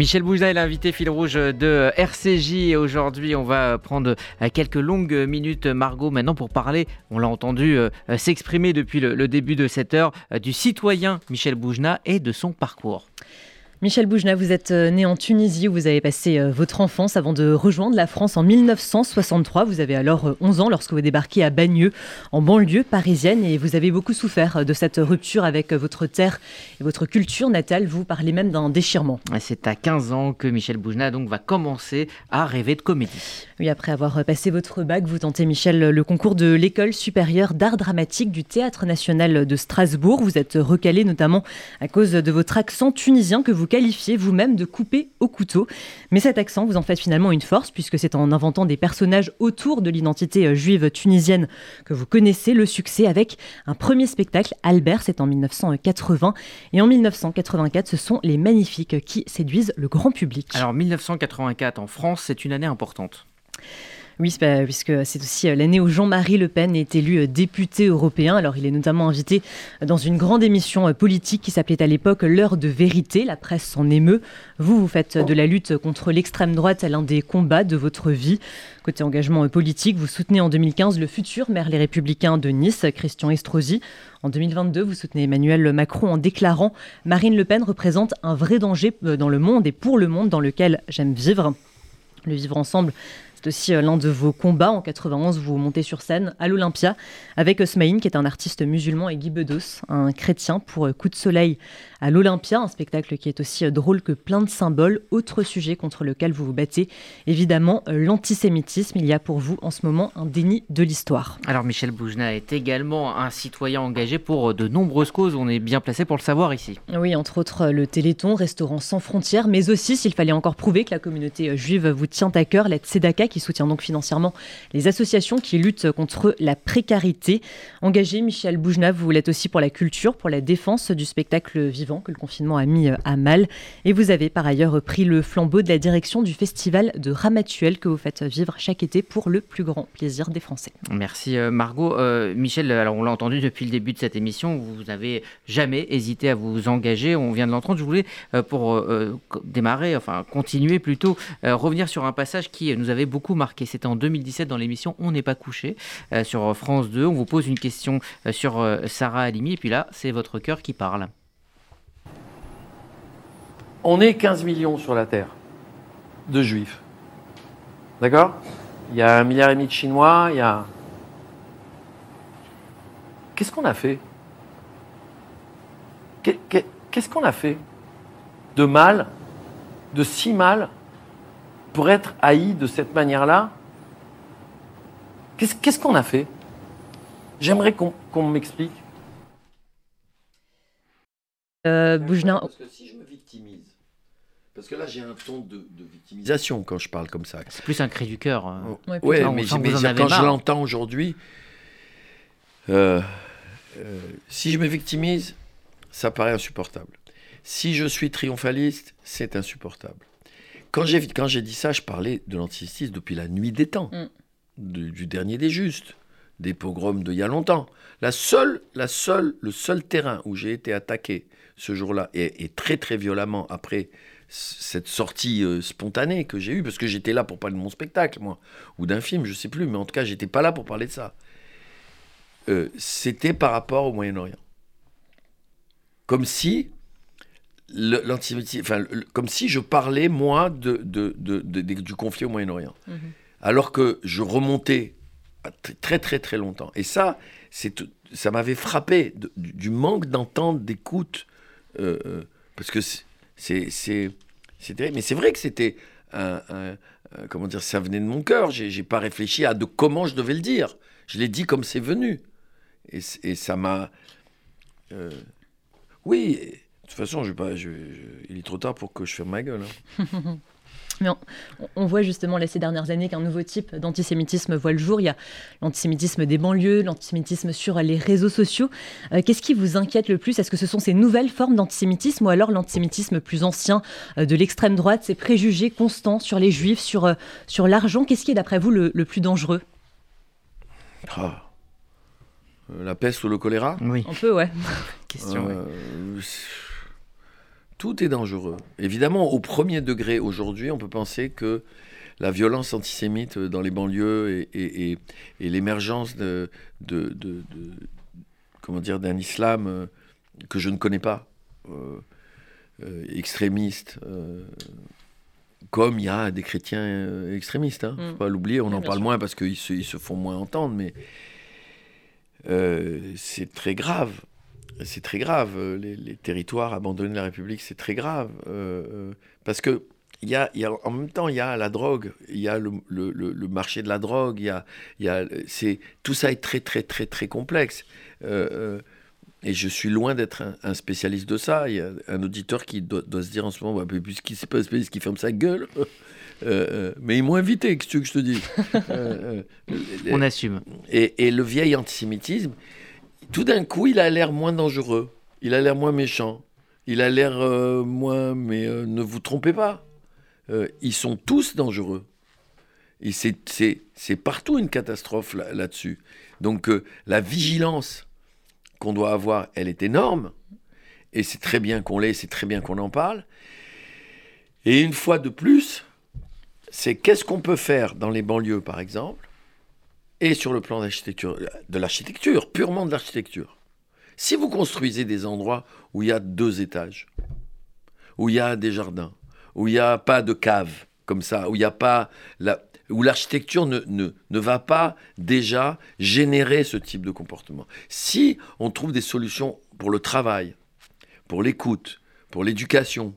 Michel Boujna est l'invité fil rouge de RCJ et aujourd'hui on va prendre quelques longues minutes Margot maintenant pour parler, on l'a entendu euh, s'exprimer depuis le, début de cette heure, euh, du citoyen Michel Boujna et de son parcours. Michel Boujna, vous êtes euh, né en Tunisie où vous avez passé euh, votre enfance avant de rejoindre la France en 1963. Vous avez alors 11 euh, ans lorsque vous débarquez à Bagneux, en banlieue parisienne, et vous avez beaucoup souffert de cette rupture avec votre terre et votre culture natale. Vous parlez même d'un déchirement. C'est à 15 ans que Michel Boujna donc va commencer à rêver de comédie. Oui, après avoir passé votre bac, vous tentez, Michel, le concours de l'École supérieure d'art dramatique du Théâtre national de Strasbourg. Vous êtes recalé notamment à cause de votre accent tunisien que vous qualifiez vous-même de coupé au couteau. Mais cet accent, vous en faites finalement une force, puisque c'est en inventant des personnages autour de l'identité euh, juive tunisienne que vous connaissez le succès avec un premier spectacle, Albert, c'est en 1980. Et en 1984, ce sont les Magnifiques qui séduisent le grand public. Alors 1984 en France, c'est une année importante. Oui, puisque c'est aussi euh, l'année où Jean-Marie Le Pen est élu euh, député européen. Alors, il est notamment invité dans une grande émission euh, politique qui s'appelait à l'époque L'heure de vérité. La presse s'en émeut. Vous, vous faites de la lutte contre l'extrême droite l'un des combats de votre vie. Côté engagement politique, vous soutenez en 2015 le futur maire Les Républicains de Nice, Christian Estrosi. En 2022, vous soutenez Emmanuel Macron en déclarant Marine Le Pen représente un vrai danger dans le monde et pour le monde dans lequel j'aime vivre. Le vivre ensemble, c'est aussi euh, l'un de vos combats. En 91, vous montez sur scène à l'Olympia avec Osmaïn, qui est un artiste musulman, et Guy Bedos, un chrétien, pour euh, Coup de soleil à l'Olympia, un spectacle qui est aussi euh, drôle que plein de symboles. Autre sujet contre lequel vous vous battez, évidemment, l'antisémitisme. Il y a pour vous en ce moment un déni de l'histoire. Alors Michel Boujna est également un citoyen engagé pour de nombreuses causes. On est bien placé pour le savoir ici. Oui, entre autres le Téléthon, Restaurant sans frontières, mais aussi, s'il fallait encore prouver que la communauté juive vous tient à cœur, la Tzedaka qui soutient donc financièrement les associations qui luttent contre la précarité. Engagé, Michel Boujna, vous l'êtes aussi pour la culture, pour la défense du spectacle vivant que le confinement a mis euh, à mal. Et vous avez par ailleurs pris le flambeau de la direction du festival de Ramatuel que vous faites vivre chaque été pour le plus grand plaisir des Français. Merci euh, Margot. Euh, Michel, alors on l'a entendu depuis le début de cette émission, vous n'avez jamais hésité à vous engager. On vient de l'entendre. Je voulais, pour démarrer, enfin continuer plutôt, revenir sur un passage qui nous avait beaucoup marqué c'était en 2017 dans l'émission On n'est pas couché euh, sur France 2. On vous pose une question euh, sur euh, Sarah Halimi et puis là, c'est votre cœur qui parle. On est 15 millions sur la Terre de juifs. D'accord? Il y a un milliard et demi de Chinois, il y a... Qu'est-ce qu'on a fait? Qu'est-ce qu'on a fait? De mal, de si mal? Pour être haï de cette manière-là, qu'est-ce qu'on a fait? J'aimerais qu'on m'explique. Euh, Parce que si je me victimise, parce que là j'ai un ton de, victimisation quand je parle comme ça. C'est plus un cri du cœur. Hein. Oui, mais, quand je l'entends aujourd'hui, euh, euh, si je me victimise, ça paraît insupportable. Si je suis triomphaliste, c'est insupportable. Quand j'ai, quand j'ai dit ça, je parlais de l'antisémitisme depuis la nuit des temps, mm. du, dernier des justes, des pogroms d'il y a longtemps. La seule, la seule, le seul terrain où j'ai été attaqué ce jour-là, et, très très violemment après cette sortie euh, spontanée que j'ai eue, parce que j'étais là pour parler de mon spectacle, moi, ou d'un film, je sais plus, mais en tout cas, j'étais pas là pour parler de ça. Euh, c'était par rapport au Moyen-Orient. Comme si l'antisémitisme, enfin, comme si je parlais, moi, de, de, du conflit au Moyen-Orient. Mhm. Alors que je remontais très, très, très longtemps. Et ça, ça m'avait frappé du, manque d'entente, d'écoute. Euh, euh, parce que c'est. C'était, mais c'est vrai que c'était un, comment dire, ça venait de mon cœur. J'ai, pas réfléchi à de comment je devais le dire. Je l'ai dit comme c'est venu. Et, et ça m'a. Euh, oui, de toute façon, je, pas, il est trop tard pour que je ferme ma gueule. Hein. Mais on, voit justement là, ces dernières années qu'un nouveau type d'antisémitisme voit le jour. Il y a l'antisémitisme des banlieues, l'antisémitisme sur les réseaux sociaux. Euh, qu'est-ce qui vous inquiète le plus? Est-ce que ce sont ces nouvelles formes d'antisémitisme ou alors l'antisémitisme plus ancien euh, de l'extrême droite, ces préjugés constants sur les juifs, sur, euh, sur l'argent? Qu'est-ce qui est d'après vous le, plus dangereux? Ah. La peste ou le choléra? Oui. On peut, ouais. Question. Tout est dangereux. Évidemment, au premier degré aujourd'hui, on peut penser que la violence antisémite dans les banlieues et, l'émergence de, de, comment dire d'un islam euh, que je ne connais pas, euh, euh, extrémiste, comme il y a des chrétiens extrémistes. Hein, faut mm. pas l'oublier. On en parle moins parce qu'ils se, ils se font moins entendre, mais c'est très grave. C'est très grave. Les, territoires abandonnés de la République, c'est très grave parce que il y, a, en même temps, il y a la drogue, il y a le, marché de la drogue, il y a, y a, tout ça est très, très, très, très complexe. Euh, euh, et je suis loin d'être un, spécialiste de ça. Il y a un auditeur qui doit, se dire en ce moment, bah, puisqu'il c'est pas un spécialiste qui ferme sa gueule. Euh, mais ils m'ont invité, qu'est-ce que je te dis On assume. Et, et, le vieil antisémitisme, tout d'un coup, il a l'air moins dangereux, il a l'air moins méchant, il a l'air moins. Mais ne vous trompez pas, ils sont tous dangereux. Et c'est partout une catastrophe là-dessus. Donc euh, la vigilance qu'on doit avoir, elle est énorme. Et c'est très bien qu'on l'ait, c'est très bien qu'on en parle. Et une fois de plus, c'est qu'est-ce qu'on peut faire dans les banlieues, par exemple, et sur le plan de l'architecture, purement de l'architecture. Si vous construisez des endroits où il y a deux étages, où il y a des jardins, où il n'y a pas de cave, comme ça, où il n'y a pas où l'architecture ne, ne, va pas déjà générer ce type de comportement. Si on trouve des solutions pour le travail, pour l'écoute, pour l'éducation,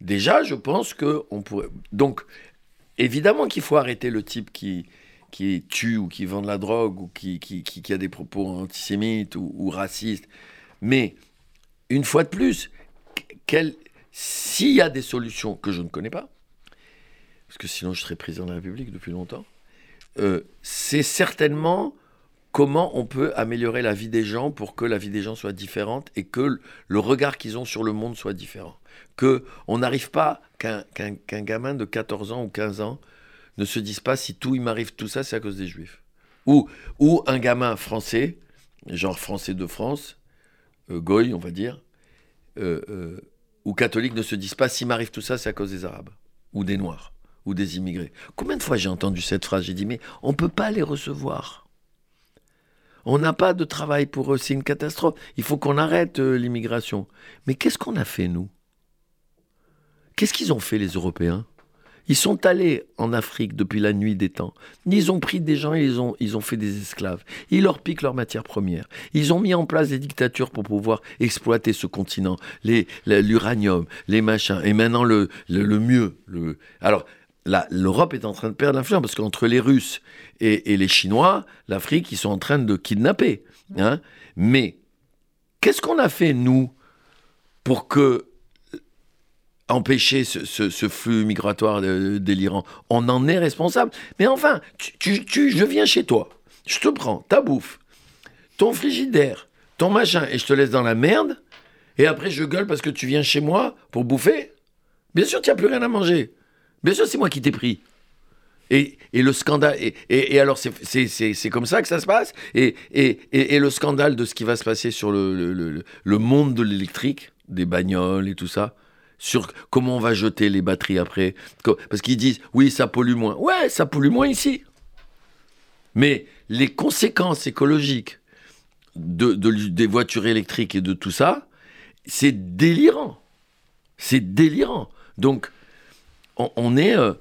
déjà, je pense que on pourrait. Donc, évidemment qu'il faut arrêter le type qui, qui tue ou qui vend de la drogue ou qui, qui, qui, a des propos antisémites ou, racistes. Mais, une fois de plus, s'il y a des solutions que je ne connais pas, parce que sinon je serais président de la République depuis longtemps, euh, c'est certainement comment on peut améliorer la vie des gens pour que la vie des gens soit différente et que le regard qu'ils ont sur le monde soit différent. Que on n'arrive pas qu'un gamin de 14 ans ou 15 ans ne se dise pas si tout il m'arrive tout ça c'est à cause des juifs. Ou, un gamin français, genre français de France, euh, goy on va dire, euh, ou catholique ne se dise pas si m'arrive tout ça c'est à cause des arabes ou des noirs ou des immigrés. Combien de fois j'ai entendu cette phrase? J'ai dit, mais on ne peut pas les recevoir. On n'a pas de travail pour eux, c'est une catastrophe. Il faut qu'on arrête euh, l'immigration. Mais qu'est-ce qu'on a fait, nous? Qu'est-ce qu'ils ont fait, les Européens? Ils sont allés en Afrique depuis la nuit des temps. Ils ont pris des gens et ils ont, ils ont fait des esclaves. Ils leur piquent leurs matières premières. Ils ont mis en place des dictatures pour pouvoir exploiter ce continent, l'uranium, les, machins. Et maintenant, le, le, mieux. Le... Alors, l'Europe est en train de perdre l'influence parce qu'entre les Russes et, les Chinois, l'Afrique, ils sont en train de kidnapper. Hein. Mais qu'est-ce qu'on a fait, nous, pour que empêcher ce, flux migratoire délirant On en est responsable. Mais enfin, tu, je viens chez toi, je te prends ta bouffe, ton frigidaire, ton machin, et je te laisse dans la merde, et après je gueule parce que tu viens chez moi pour bouffer Bien sûr, tu n'as plus rien à manger. Bien sûr, c'est moi qui t'ai pris. Et, le scandale. Et, alors, c'est comme ça que ça se passe. Et, et, le scandale de ce qui va se passer sur le, le, monde de l'électrique, des bagnoles et tout ça, sur comment on va jeter les batteries après. Parce qu'ils disent, oui, ça pollue moins. Ouais, ça pollue moins ici. Mais les conséquences écologiques de, des voitures électriques et de tout ça, c'est délirant. C'est délirant. Donc, on, est. Euh,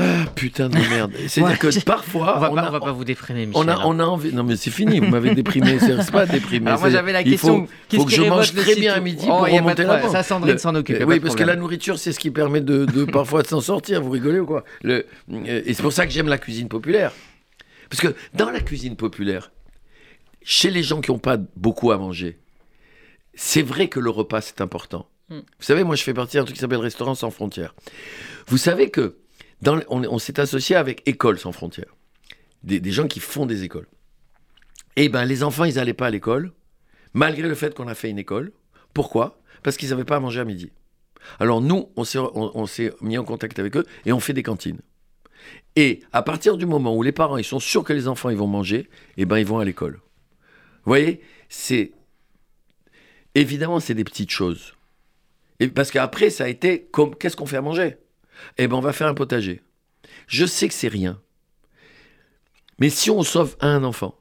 ah, putain de merde. C'est-à-dire que parfois. On va, va pas vous déprimer, Michel. On a, on a envie. Non, mais c'est fini, vous m'avez déprimé. C'est pas déprimé. Alors moi, j'avais la question. Il faut, que je mange très bien à midi oh, pour remonter la Ça, Sandrine s'en occupe. oui, parce que la nourriture, c'est ce qui permet de, de parfois de s'en sortir. Vous rigolez ou quoi? Le, euh, Et c'est pour ça que j'aime la cuisine populaire. Parce que dans la cuisine populaire, chez les gens qui n'ont pas beaucoup à manger, c'est vrai que le repas, c'est important. Mm. Vous savez, moi, je fais partie d'un truc qui s'appelle Restaurants sans frontières. Vous savez que on, s'est associé avec Écoles sans frontières, des, gens qui font des écoles. Et eh ben, les enfants, ils n'allaient pas à l'école, malgré le fait qu'on a fait une école. Pourquoi? Parce qu'ils n'avaient pas à manger à midi. Alors nous, on s'est mis en contact avec eux et on fait des cantines. Et à partir du moment où les parents ils sont sûrs que les enfants ils vont manger, eh ben ils vont à l'école. Vous voyez, c'est évidemment c'est des petites choses. Parce qu'après, ça a été comme qu'est-ce qu'on fait à manger? Eh ben, on va faire un potager. Je sais que c'est rien. Mais si on sauve un enfant,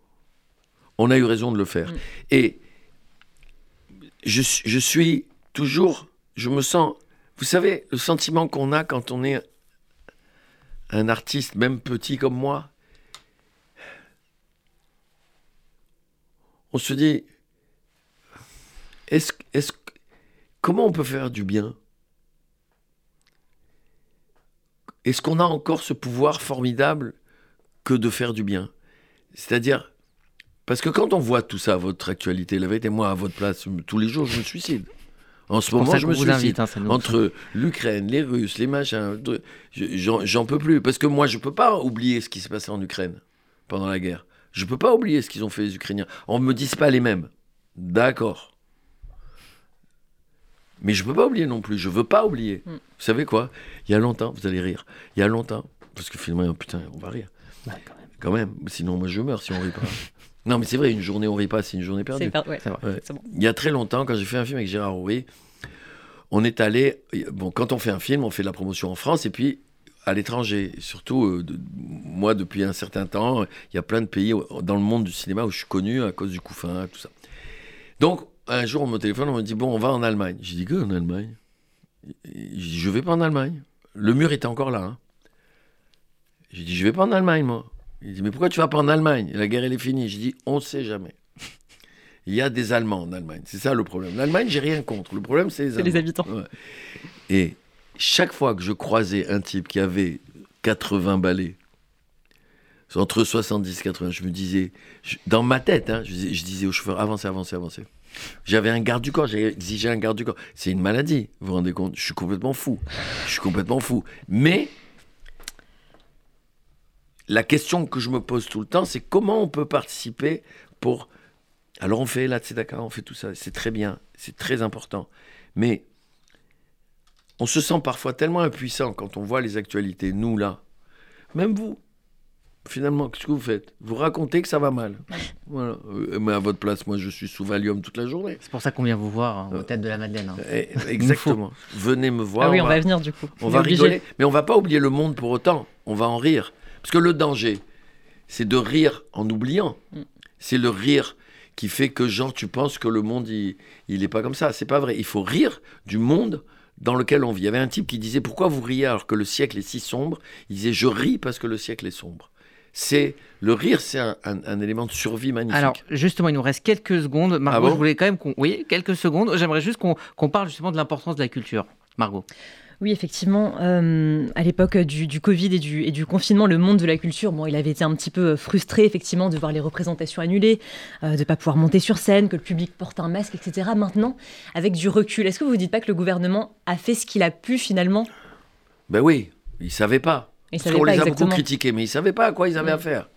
on a eu raison de le faire. Mm. Et je, je, suis toujours, je me sens, vous savez, le sentiment qu'on a quand on est un artiste, même petit comme moi, on se dit, est-ce, comment on peut faire du bien? Est-ce qu'on a encore ce pouvoir formidable que de faire du bien? C'est-à-dire, parce que quand on voit tout ça, votre actualité, la vérité, moi, à votre place, tous les jours, je me suicide. En ce moment, je me suicide. Hein, Entre l'Ukraine, les Russes, les machins, j'en peux plus. Parce que moi, je peux pas oublier ce qui s'est passé en Ukraine pendant la guerre. Je peux pas oublier ce qu'ils ont fait les Ukrainiens. On ne me dise pas les mêmes. D'accord. Mais je ne peux pas oublier non plus. Je veux pas oublier. Mm. Vous savez quoi? Il y a longtemps, vous allez rire. Il y a longtemps, parce que finalement, putain, on va rire. quand, même. Sinon, moi, je meurs si on rit pas. non, mais c'est vrai, une journée on rit pas, c'est une journée perdue. Il y a très longtemps, quand j'ai fait un film avec Gérard Rouy, on est allé. Bon, quand on fait un film, on fait de la promotion en France et puis à l'étranger. Surtout, euh, moi, depuis un certain temps, il y a plein de pays dans le monde du cinéma où je suis connu à cause du couffin, tout ça. Donc, un jour, on me téléphone, on me dit Bon, on va en Allemagne. J'ai dit Que en Allemagne? J'ai dit Je vais pas en Allemagne. Le mur était encore là. Hein. J'ai dit Je vais pas en Allemagne, moi. Il dit Mais pourquoi tu vas pas en Allemagne? La guerre, elle est finie. J'ai dit On ne sait jamais. Il y a des Allemands en Allemagne. C'est ça le problème. L'Allemagne, j'ai rien contre. Le problème, c'est les, les habitants. Et chaque fois que je croisais un type qui avait 80 balais, entre 70 et 80, je me disais, dans ma tête, hein, je, disais au chauffeur, avancez, avancez, avancez. J'avais un garde du corps, j'ai exigé un garde du corps. C'est une maladie, vous vous rendez compte? Je suis complètement fou. Je suis complètement fou. Mais la question que je me pose tout le temps, c'est comment on peut participer pour... Alors on fait c'est d'accord, on fait tout ça, c'est très bien, c'est très important. Mais on se sent parfois tellement impuissant quand on voit les actualités, nous là. Même vous, finalement, qu'est-ce que vous faites? Vous racontez que ça va mal. Voilà. Euh, mais à votre place, moi, je suis sous Valium toute la journée. C'est pour ça qu'on vient vous voir hein, au tête de la Madeleine. Hein. Eh, exactement. Venez me voir. Ah oui, on, va, venir du coup. On, va rigoler. Mais on va pas oublier le monde pour autant. On va en rire. Parce que le danger, c'est de rire en oubliant. Mm. C'est le rire qui fait que, genre, tu penses que le monde, il n'est pas comme ça. C'est pas vrai. Il faut rire du monde dans lequel on vit. Il y avait un type qui disait Pourquoi vous riez alors que le siècle est si sombre? Il disait Je ris parce que le siècle est sombre. C'est le rire, c'est un, élément de survie magnifique. Alors justement, il nous reste quelques secondes. Margot, ah je voulais quand même qu'on, oui, quelques secondes. J'aimerais juste qu'on parle justement de l'importance de la culture. Margot. Oui, effectivement, euh, à l'époque du, Covid et du, et du, confinement, le monde de la culture, bon, il avait été un petit peu frustré, effectivement, de voir les représentations annulées, euh, de ne pas pouvoir monter sur scène, que le public porte un masque, etc. Maintenant, avec du recul, est-ce que vous ne dites pas que le gouvernement a fait ce qu'il a pu finalement? Ben oui, il ne savait pas. Parce qu'on les a beaucoup critiqués, mais ils ne savaient pas à quoi ils avaient affaire.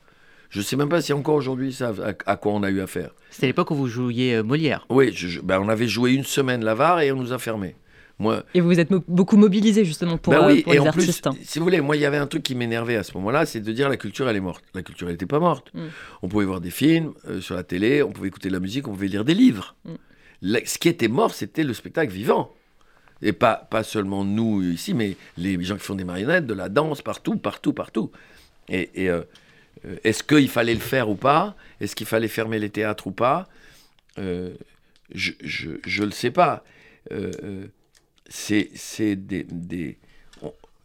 Je ne sais même pas si encore aujourd'hui ils savent à, quoi on a eu affaire. C'était l'époque où vous jouiez euh, Molière. Oui, ben on avait joué une semaine l'avare et on nous a fermés et vous vous êtes beaucoup mobilisé justement pour, bah oui, euh, et en artistes. Plus, si vous voulez, moi il y avait un truc qui m'énervait à ce moment-là, c'est de dire la culture elle est morte. La culture elle n'était pas morte. Mm. On pouvait voir des films euh, sur la télé, on pouvait écouter de la musique, on pouvait lire des livres. Mm. ce qui était mort, c'était le spectacle vivant. Et pas, pas seulement nous ici, mais les gens qui font des marionnettes, de la danse, partout, partout, partout. Et, euh, est-ce qu'il fallait le faire ou pas? Est-ce qu'il fallait fermer les théâtres ou pas? Je ne le sais pas. C'est des,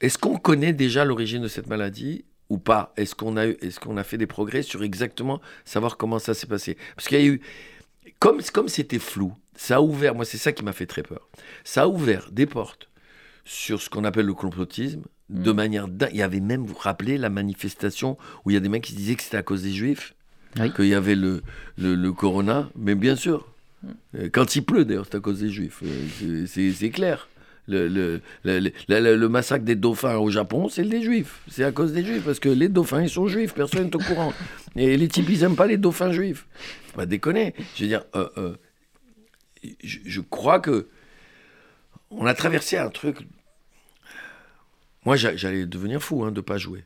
Est-ce qu'on connaît déjà l'origine de cette maladie ou pas? Est-ce qu'on a, est qu'on a fait des progrès sur exactement savoir comment ça s'est passé? Parce qu'il y a eu... Comme comme c'était flou, ça a ouvert, moi c'est ça qui m'a fait très peur, ça a ouvert des portes sur ce qu'on appelle le complotisme, de mm. manière... Il y avait même, vous vous rappelez, la manifestation où il y a des mecs qui disaient que c'était à cause des juifs, qu'il y avait le, le, le corona, mais bien sûr, mm. quand il pleut d'ailleurs, c'est à cause des juifs, euh, c'est clair. Le, le, le, le, massacre des dauphins au Japon, c'est des juifs. C'est à cause des juifs, parce que les dauphins, ils sont juifs, personne n'est au courant. Et les types, ils n'aiment pas les dauphins juifs. Pas déconner. Je veux dire, euh, euh, je, crois que on a traversé un truc. Moi, j'allais devenir fou hein, de ne pas jouer.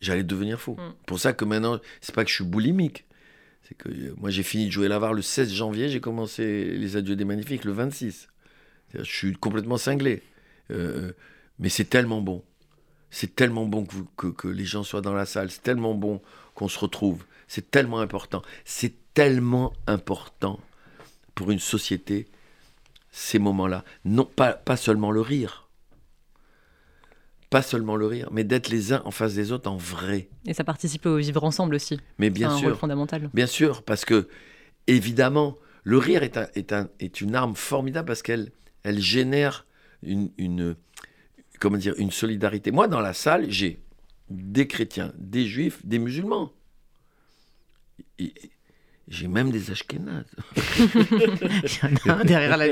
J'allais devenir fou. Mm. Pour ça que maintenant, c'est pas que je suis boulimique. C'est que euh, moi, j'ai fini de jouer l'avare le 16 janvier, j'ai commencé Les Adieux des Magnifiques le 26. Je suis complètement cinglé. Euh, mais c'est tellement bon. C'est tellement bon que, que, les gens soient dans la salle. C'est tellement bon qu'on se retrouve. C'est tellement important. C'est tellement important pour une société, ces moments-là. Non, pas, pas seulement le rire. Pas seulement le rire, mais d'être les uns en face des autres en vrai. Et ça participe au vivre ensemble aussi. Mais bien sûr. un rôle fondamental. Bien sûr, parce que, évidemment, le rire est, un, est, un, est une arme formidable parce qu'elle elle génère une, solidarité. Moi, dans la salle, j'ai des chrétiens, des juifs, des musulmans. J'ai même des ashkénazes. derrière la